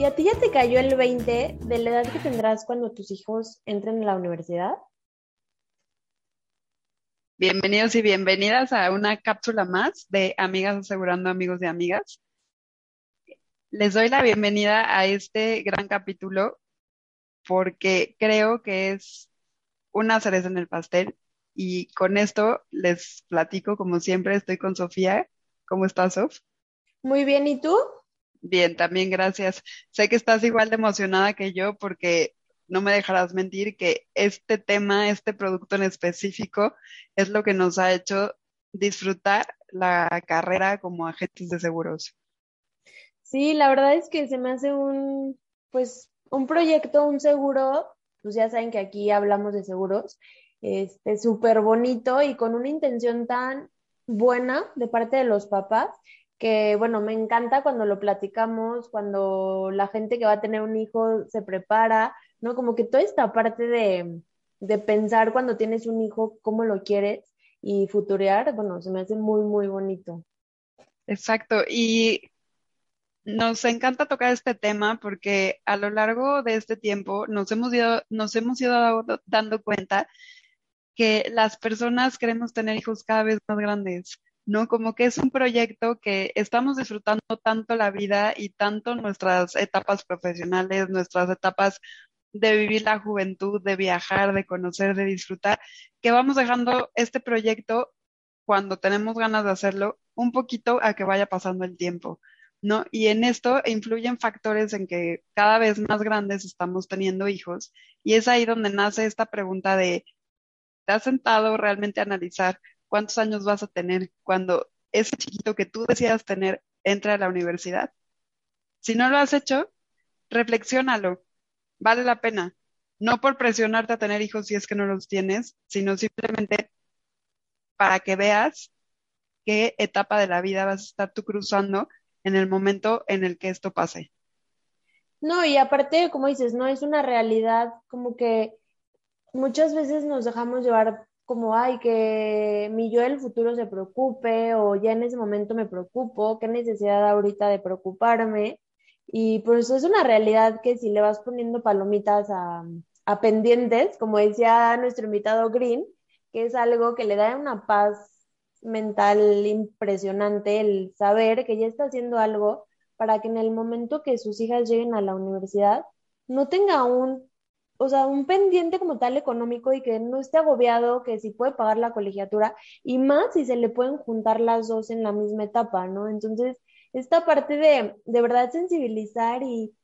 ¿Y a ti ya te cayó el 20 de la edad que tendrás cuando tus hijos entren a la universidad? Bienvenidos y bienvenidas a una cápsula más de Amigas Asegurando Amigos y Amigas. Les doy la bienvenida a este gran capítulo porque creo que es una cereza en el pastel y con esto les platico, como siempre, estoy con Sofía. ¿Cómo estás, Sof? Muy bien, ¿y tú? Bien, también gracias. Sé que estás igual de emocionada que yo porque no me dejarás mentir que este tema, este producto en específico, es lo que nos ha hecho disfrutar la carrera como agentes de seguros. Sí, la verdad es que se me hace un, pues, un proyecto, un seguro, pues ya saben que aquí hablamos de seguros, este, súper bonito y con una intención tan buena de parte de los papás que, bueno, me encanta cuando lo platicamos, cuando la gente que va a tener un hijo se prepara, ¿no? Como que toda esta parte de, de pensar cuando tienes un hijo, cómo lo quieres y futurear, bueno, se me hace muy, muy bonito. Exacto. Y nos encanta tocar este tema porque a lo largo de este tiempo nos hemos ido, nos hemos ido dando cuenta que las personas queremos tener hijos cada vez más grandes, ¿no? Como que es un proyecto que estamos disfrutando tanto la vida y tanto nuestras etapas profesionales, nuestras etapas de vivir la juventud, de viajar, de conocer, de disfrutar, que vamos dejando este proyecto cuando tenemos ganas de hacerlo un poquito a que vaya pasando el tiempo. ¿no? Y en esto influyen factores en que cada vez más grandes estamos teniendo hijos y es ahí donde nace esta pregunta de, ¿te has sentado realmente a analizar cuántos años vas a tener cuando ese chiquito que tú deseas tener entre a la universidad? Si no lo has hecho, reflexiónalo, vale la pena. No por presionarte a tener hijos si es que no los tienes, sino simplemente para que veas qué etapa de la vida vas a estar tú cruzando en el momento en el que esto pase. No, y aparte, como dices, no es una realidad, como que muchas veces nos dejamos llevar como, ay, que mi yo del futuro se preocupe o ya en ese momento me preocupo, qué necesidad ahorita de preocuparme. Y por eso es una realidad que si le vas poniendo palomitas a, a pendientes, como decía nuestro invitado Green, que es algo que le da una paz mental impresionante el saber que ya está haciendo algo para que en el momento que sus hijas lleguen a la universidad no tenga un, o sea, un pendiente como tal económico y que no esté agobiado, que si puede pagar la colegiatura y más si se le pueden juntar las dos en la misma etapa, ¿no? Entonces, esta parte de de verdad sensibilizar y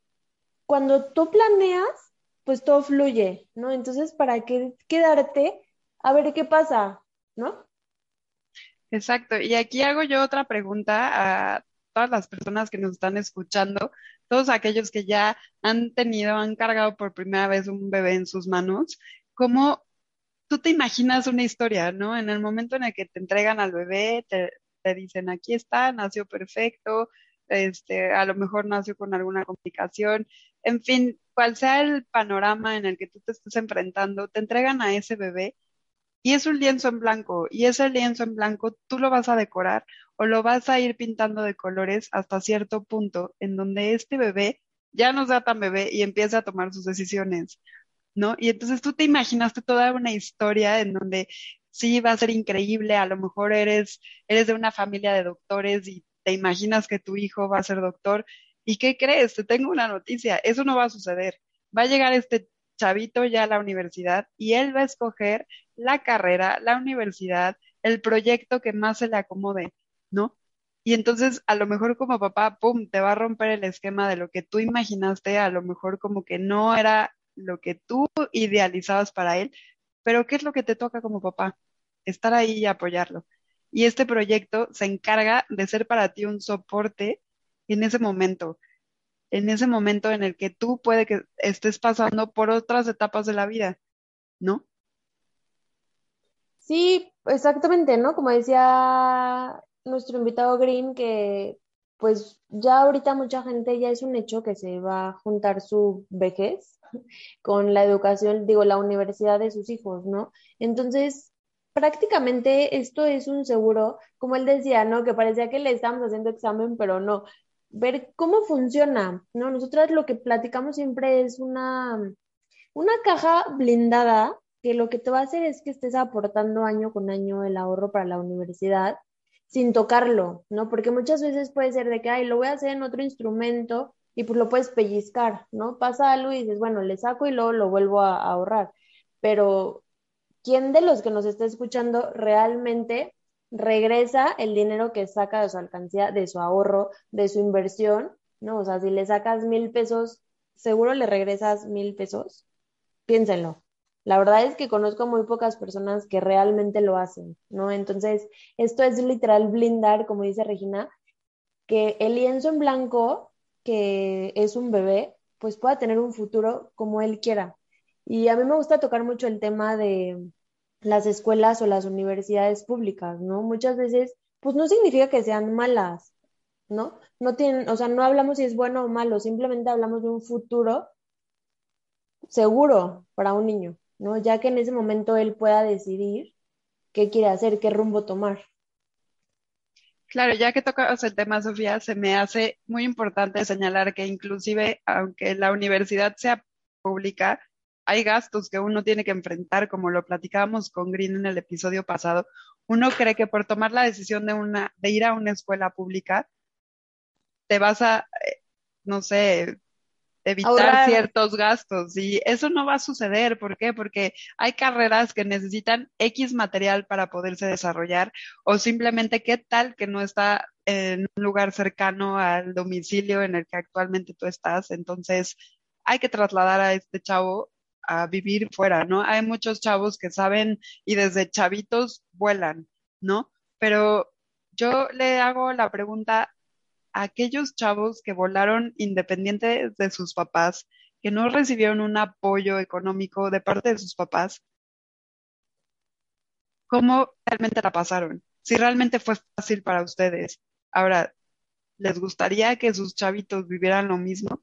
cuando tú planeas, pues todo fluye, ¿no? Entonces, ¿para qué quedarte a ver qué pasa, ¿no? Exacto. Y aquí hago yo otra pregunta a todas las personas que nos están escuchando, todos aquellos que ya han tenido, han cargado por primera vez un bebé en sus manos, ¿cómo tú te imaginas una historia, ¿no? En el momento en el que te entregan al bebé, te, te dicen, aquí está, nació perfecto, este, a lo mejor nació con alguna complicación, en fin, cual sea el panorama en el que tú te estés enfrentando, te entregan a ese bebé y es un lienzo en blanco, y ese lienzo en blanco tú lo vas a decorar o lo vas a ir pintando de colores hasta cierto punto en donde este bebé ya no sea tan bebé y empieza a tomar sus decisiones, ¿no? Y entonces tú te imaginaste toda una historia en donde sí va a ser increíble, a lo mejor eres, eres de una familia de doctores y te imaginas que tu hijo va a ser doctor. ¿Y qué crees? Te tengo una noticia, eso no va a suceder. Va a llegar este chavito ya a la universidad y él va a escoger la carrera, la universidad, el proyecto que más se le acomode, ¿no? Y entonces a lo mejor como papá, ¡pum!, te va a romper el esquema de lo que tú imaginaste, a lo mejor como que no era lo que tú idealizabas para él, pero ¿qué es lo que te toca como papá? Estar ahí y apoyarlo. Y este proyecto se encarga de ser para ti un soporte en ese momento. en ese momento en el que tú puede que estés pasando por otras etapas de la vida, ¿no? Sí, exactamente, ¿no? Como decía nuestro invitado Green, que pues ya ahorita mucha gente ya es un hecho que se va a juntar su vejez con la educación, digo, la universidad de sus hijos, ¿no? Entonces, prácticamente esto es un seguro, como él decía, ¿no? Que parecía que le estábamos haciendo examen, pero no. Ver cómo funciona, ¿no? Nosotras lo que platicamos siempre es una, una caja blindada que lo que te va a hacer es que estés aportando año con año el ahorro para la universidad sin tocarlo, ¿no? Porque muchas veces puede ser de que, ay, lo voy a hacer en otro instrumento y pues lo puedes pellizcar, ¿no? Pasa algo y dices, bueno, le saco y luego lo vuelvo a, ahorrar. Pero, ¿quién de los que nos está escuchando realmente regresa el dinero que saca de su alcancía, de su ahorro, de su inversión, ¿no? O sea, si le sacas mil pesos, seguro le regresas mil pesos. Piénsenlo. La verdad es que conozco muy pocas personas que realmente lo hacen, ¿no? Entonces, esto es literal blindar, como dice Regina, que el lienzo en blanco, que es un bebé, pues pueda tener un futuro como él quiera. Y a mí me gusta tocar mucho el tema de las escuelas o las universidades públicas, ¿no? Muchas veces, pues no significa que sean malas, ¿no? No tienen, o sea, no hablamos si es bueno o malo, simplemente hablamos de un futuro seguro para un niño. ¿No? Ya que en ese momento él pueda decidir qué quiere hacer, qué rumbo tomar. Claro, ya que tocas el tema, Sofía, se me hace muy importante señalar que inclusive, aunque la universidad sea pública, hay gastos que uno tiene que enfrentar, como lo platicábamos con Green en el episodio pasado. Uno cree que por tomar la decisión de, una, de ir a una escuela pública, te vas a, eh, no sé, evitar ciertos gastos y eso no va a suceder. ¿Por qué? Porque hay carreras que necesitan X material para poderse desarrollar o simplemente qué tal que no está en un lugar cercano al domicilio en el que actualmente tú estás. Entonces hay que trasladar a este chavo a vivir fuera, ¿no? Hay muchos chavos que saben y desde chavitos vuelan, ¿no? Pero yo le hago la pregunta, aquellos chavos que volaron independientes de sus papás, que no recibieron un apoyo económico de parte de sus papás, ¿cómo realmente la pasaron? Si realmente fue fácil para ustedes. Ahora, ¿les gustaría que sus chavitos vivieran lo mismo?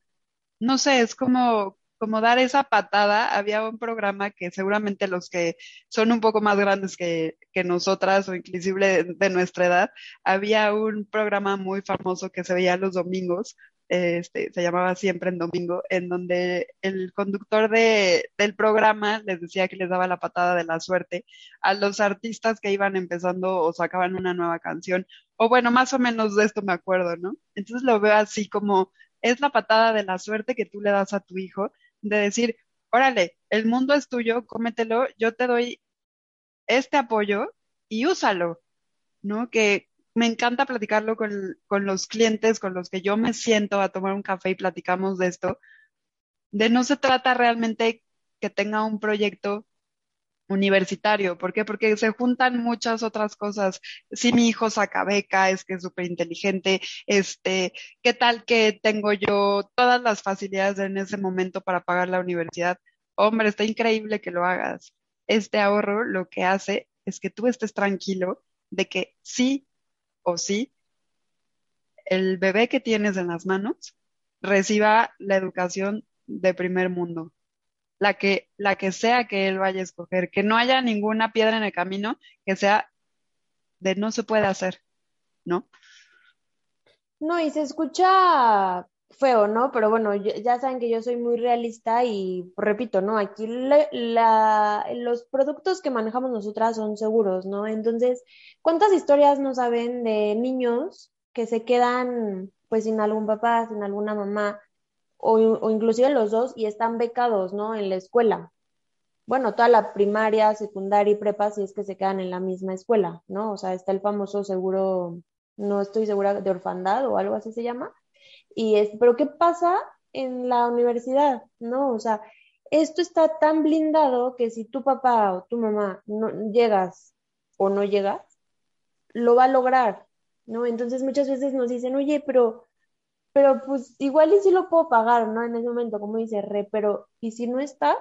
No sé, es como, como dar esa patada. Había un programa que seguramente los que son un poco más grandes que, nosotras o inclusive de, nuestra edad, había un programa muy famoso que se veía los domingos, este, se llamaba Siempre en Domingo, en donde el conductor de, del programa les decía que les daba la patada de la suerte a los artistas que iban empezando o sacaban una nueva canción, o bueno, más o menos de esto me acuerdo, ¿no? Entonces lo veo así como es la patada de la suerte que tú le das a tu hijo de decir, órale, el mundo es tuyo, cómetelo, yo te doy este apoyo y úsalo, ¿no? Que me encanta platicarlo con, con los clientes con los que yo me siento a tomar un café y platicamos de esto, de no se trata realmente que tenga un proyecto universitario. ¿Por qué? Porque se juntan muchas otras cosas. Si mi hijo saca beca, es que es súper inteligente, este, ¿qué tal que tengo yo todas las facilidades en ese momento para pagar la universidad? Hombre, está increíble que lo hagas. Este ahorro lo que hace es que tú estés tranquilo de que sí o sí, el bebé que tienes en las manos reciba la educación de primer mundo la que, la que sea que él vaya a escoger, que no haya ninguna piedra en el camino que sea de no se puede hacer, ¿no? No, y se escucha feo, ¿no? Pero bueno, ya saben que yo soy muy realista y repito, ¿no? Aquí los productos que manejamos nosotras son seguros, ¿no? Entonces, ¿cuántas historias no saben de niños que se quedan pues sin algún papá, sin alguna mamá, o, inclusive los dos y están becados, ¿no? En la escuela. Bueno, toda la primaria, secundaria y prepa, si es que se quedan en la misma escuela, ¿no? O sea, está el famoso seguro, no estoy segura, de orfandad o algo así se llama. Y es, pero ¿qué pasa en la universidad? ¿No? O sea, esto está tan blindado que si tu papá o tu mamá no llegas o no llegas, lo va a lograr, ¿no? Entonces muchas veces nos dicen, oye, pero pero pues igual y sí lo puedo pagar, ¿no? En ese momento, como dice Re, pero ¿y si no estás?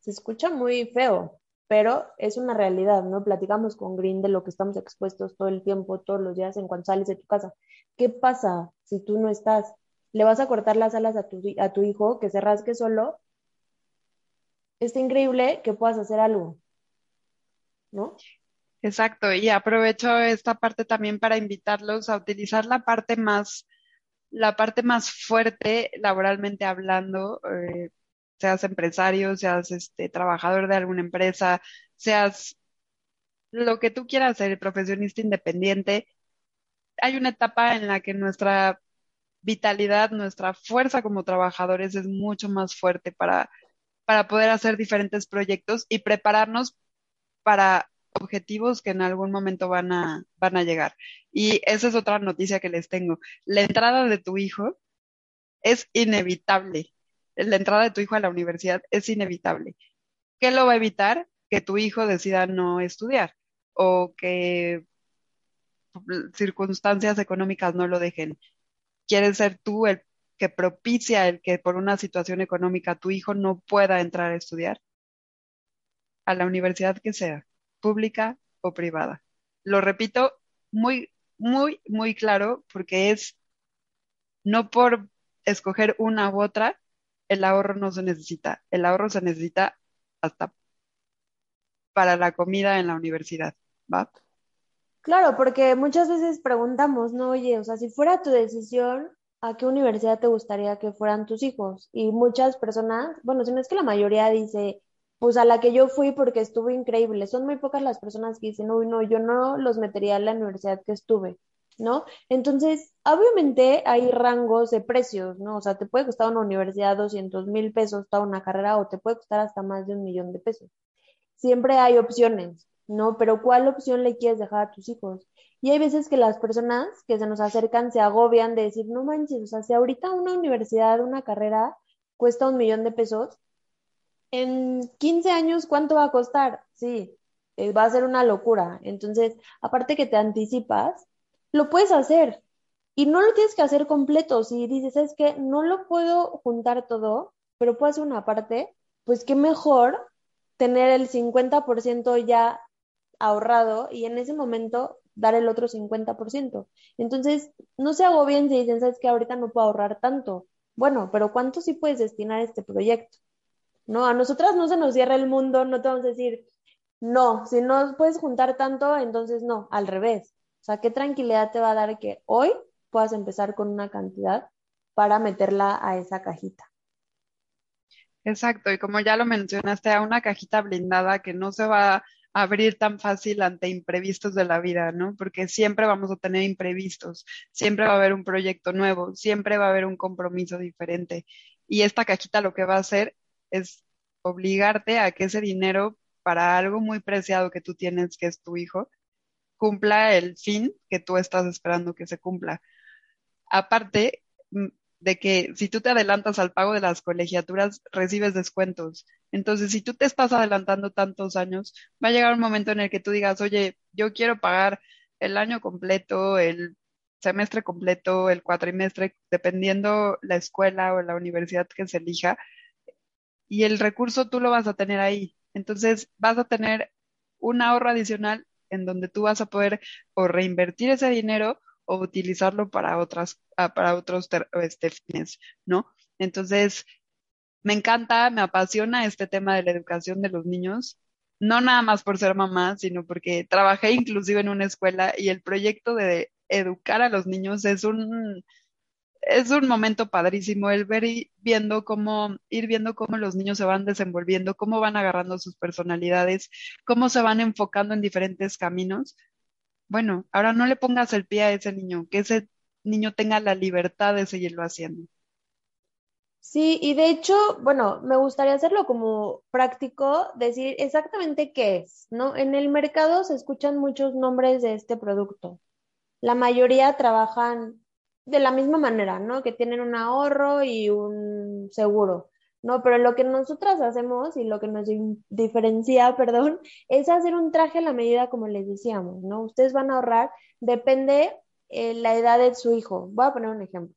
Se escucha muy feo, pero es una realidad, ¿no? Platicamos con Green de lo que estamos expuestos todo el tiempo, todos los días en cuanto sales de tu casa. ¿Qué pasa si tú no estás? ¿Le vas a cortar las alas a tu, a tu hijo que se rasque solo? Está increíble que puedas hacer algo, ¿no? Exacto, y aprovecho esta parte también para invitarlos a utilizar la parte más, la parte más fuerte laboralmente hablando, eh, seas empresario, seas este trabajador de alguna empresa, seas lo que tú quieras ser, profesionista independiente. Hay una etapa en la que nuestra vitalidad, nuestra fuerza como trabajadores es mucho más fuerte para, para poder hacer diferentes proyectos y prepararnos para objetivos que en algún momento van a, van a llegar. Y esa es otra noticia que les tengo. La entrada de tu hijo es inevitable. La entrada de tu hijo a la universidad es inevitable. ¿Qué lo va a evitar? Que tu hijo decida no estudiar o que circunstancias económicas no lo dejen. ¿Quieres ser tú el que propicia el que por una situación económica tu hijo no pueda entrar a estudiar? A la universidad que sea pública o privada. Lo repito muy, muy, muy claro porque es no por escoger una u otra, el ahorro no se necesita. El ahorro se necesita hasta para la comida en la universidad, ¿va? Claro, porque muchas veces preguntamos, no, oye, o sea, si fuera tu decisión, ¿a qué universidad te gustaría que fueran tus hijos? Y muchas personas, bueno, si no es que la mayoría dice, pues a la que yo fui porque estuvo increíble. Son muy pocas las personas que dicen, uy, no, yo no los metería en la universidad que estuve, ¿no? Entonces, obviamente hay rangos de precios, ¿no? O sea, te puede costar una universidad 200 mil pesos toda una carrera o te puede costar hasta más de un millón de pesos. Siempre hay opciones, ¿no? Pero ¿cuál opción le quieres dejar a tus hijos? Y hay veces que las personas que se nos acercan se agobian de decir, no manches, o sea, si ahorita una universidad, una carrera cuesta un millón de pesos, en 15 años, ¿cuánto va a costar? Sí, eh, va a ser una locura. Entonces, aparte que te anticipas, lo puedes hacer. Y no lo tienes que hacer completo. Si dices, es que no lo puedo juntar todo, pero puedo hacer una parte, pues qué mejor tener el 50% ya ahorrado y en ese momento dar el otro 50%. Entonces, no se agobien si dicen, sabes que ahorita no puedo ahorrar tanto. Bueno, pero ¿cuánto sí puedes destinar a este proyecto? ¿No? A nosotras no se nos cierra el mundo, no te vamos a decir, no, si no puedes juntar tanto, entonces no, al revés. O sea, qué tranquilidad te va a dar que hoy puedas empezar con una cantidad para meterla a esa cajita. Exacto, y como ya lo mencionaste, a una cajita blindada que no se va a abrir tan fácil ante imprevistos de la vida, ¿no? Porque siempre vamos a tener imprevistos, siempre va a haber un proyecto nuevo, siempre va a haber un compromiso diferente. Y esta cajita lo que va a hacer es obligarte a que ese dinero para algo muy preciado que tú tienes, que es tu hijo, cumpla el fin que tú estás esperando que se cumpla. Aparte mm, de que si tú te adelantas al pago de las colegiaturas, recibes descuentos. Entonces, si tú te estás adelantando tantos años, va a llegar un momento en el que tú digas, oye, yo quiero pagar el año completo, el semestre completo, el cuatrimestre, dependiendo la escuela o la universidad que se elija, y el recurso tú lo vas a tener ahí. Entonces vas a tener un ahorro adicional en donde tú vas a poder o reinvertir ese dinero o utilizarlo para otras, ah, para otros este, fines, ¿no? Entonces, me encanta, me apasiona este tema de la educación de los niños, no nada más por ser mamá, sino porque trabajé inclusive en una escuela y el proyecto de educar a los niños es un, es un momento padrísimo el ver y viendo cómo, ir viendo cómo los niños se van desenvolviendo, cómo van agarrando sus personalidades, cómo se van enfocando en diferentes caminos. Bueno, ahora no le pongas el pie a ese niño, que ese niño tenga la libertad de seguirlo haciendo. Sí, y de hecho, bueno, me gustaría hacerlo como práctico, decir exactamente qué es, ¿no? En el mercado se escuchan muchos nombres de este producto. La mayoría trabajan de la misma manera, ¿no? Que tienen un ahorro y un seguro, ¿no? Pero lo que nosotras hacemos y lo que nos diferencia, perdón, es hacer un traje a la medida como les decíamos, ¿no? Ustedes van a ahorrar, depende eh, la edad de su hijo. Voy a poner un ejemplo.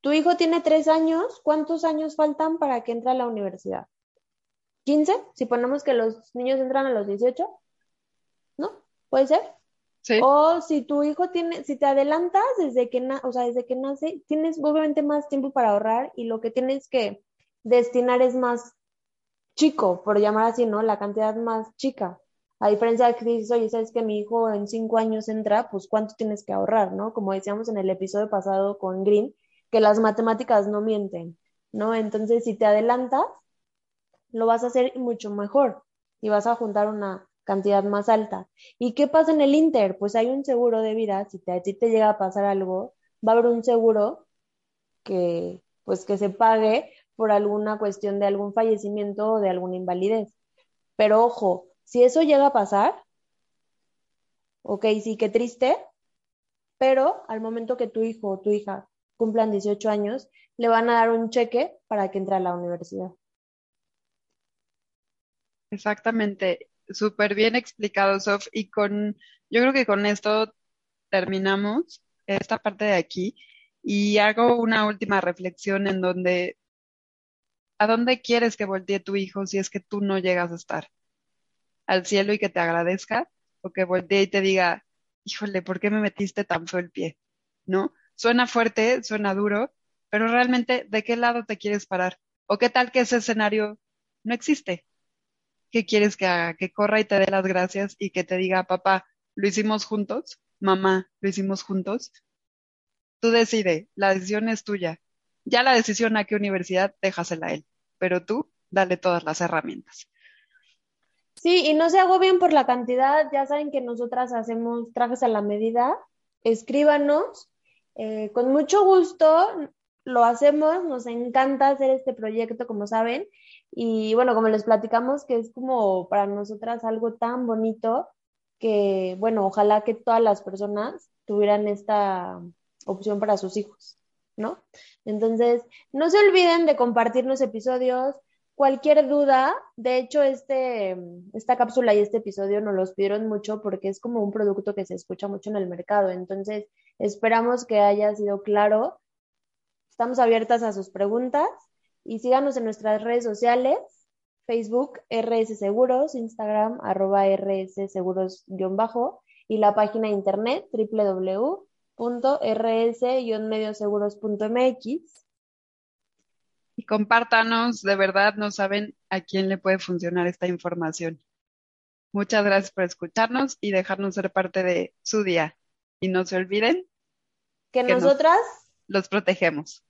Tu hijo tiene tres años, ¿cuántos años faltan para que entre a la universidad? ¿15? Si ponemos que los niños entran a los 18, ¿no? ¿Puede ser? O si tu hijo tiene, si te adelantas desde que, na- o sea, desde que nace, tienes obviamente más tiempo para ahorrar y lo que tienes que destinar es más chico, por llamar así, ¿no? La cantidad más chica. A diferencia de que dices, oye, sabes que mi hijo en cinco años entra, pues cuánto tienes que ahorrar, ¿no? Como decíamos en el episodio pasado con Green, que las matemáticas no mienten, ¿no? Entonces, si te adelantas, lo vas a hacer mucho mejor y vas a juntar una cantidad más alta. ¿Y qué pasa en el Inter? Pues hay un seguro de vida, si te- a ti te llega a pasar algo, va a haber un seguro que, pues, que se pague por alguna cuestión de algún fallecimiento o de alguna invalidez. Pero ojo, si eso llega a pasar, ok, sí, qué triste, pero al momento que tu hijo o tu hija cumplan 18 años, le van a dar un cheque para que entre a la universidad. Exactamente, súper bien explicado, Sof. Y con, yo creo que con esto terminamos esta parte de aquí y hago una última reflexión en donde, ¿a dónde quieres que voltee tu hijo si es que tú no llegas a estar? ¿Al cielo y que te agradezca? ¿O que voltee y te diga, híjole, ¿por qué me metiste tan feo el pie? ¿No? Suena fuerte, suena duro, pero realmente, ¿de qué lado te quieres parar? ¿O qué tal que ese escenario no existe? ¿Qué quieres que haga? Que corra y te dé las gracias y que te diga, papá, lo hicimos juntos, mamá, lo hicimos juntos. Tú decide, la decisión es tuya. Ya la decisión a qué universidad, déjasela a él, pero tú dale todas las herramientas. Sí, y no se agobien por la cantidad, ya saben que nosotras hacemos trajes a la medida, escríbanos, eh, con mucho gusto lo hacemos, nos encanta hacer este proyecto, como saben, y bueno, como les platicamos, que es como para nosotras algo tan bonito que, bueno, ojalá que todas las personas tuvieran esta opción para sus hijos, ¿no? Entonces, no se olviden de compartirnos episodios, cualquier duda, de hecho, este, esta cápsula y este episodio nos los pidieron mucho porque es como un producto que se escucha mucho en el mercado. Entonces, esperamos que haya sido claro. Estamos abiertas a sus preguntas y síganos en nuestras redes sociales, Facebook RS Seguros, Instagram arroba RS Seguros-bajo y la página de internet www.rs-medioseguros.mx. Y compártanos, de verdad no saben a quién le puede funcionar esta información. Muchas gracias por escucharnos y dejarnos ser parte de su día. Y no se olviden Que Que nos- nosotras los protegemos.